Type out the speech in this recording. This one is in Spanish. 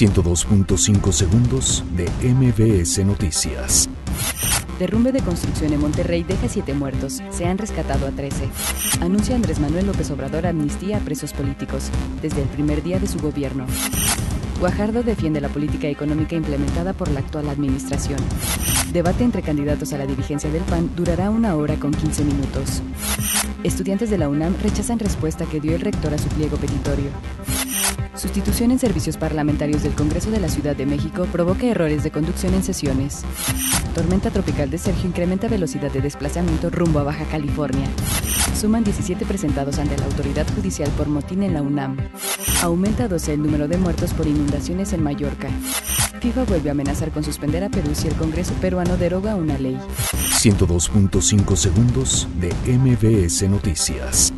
102.5 segundos de MBS Noticias. Derrumbe de construcción en Monterrey deja siete muertos. Se han rescatado a 13. Anuncia Andrés Manuel López Obrador amnistía a presos políticos desde el primer día de su gobierno. Guajardo defiende la política económica implementada por la actual administración. Debate entre candidatos a la dirigencia del PAN durará una hora con 15 minutos. Estudiantes de la UNAM rechazan respuesta que dio el rector a su pliego petitorio. Sustitución en servicios parlamentarios del Congreso de la Ciudad de México provoca errores de conducción en sesiones. Tormenta tropical de Sergio incrementa velocidad de desplazamiento rumbo a Baja California. Suman 17 presentados ante la autoridad judicial por motín en la UNAM. Aumenta a 12 el número de muertos por inundaciones en Mallorca. FIFA vuelve a amenazar con suspender a Perú si el Congreso peruano deroga una ley. 102.5 segundos de MBS Noticias.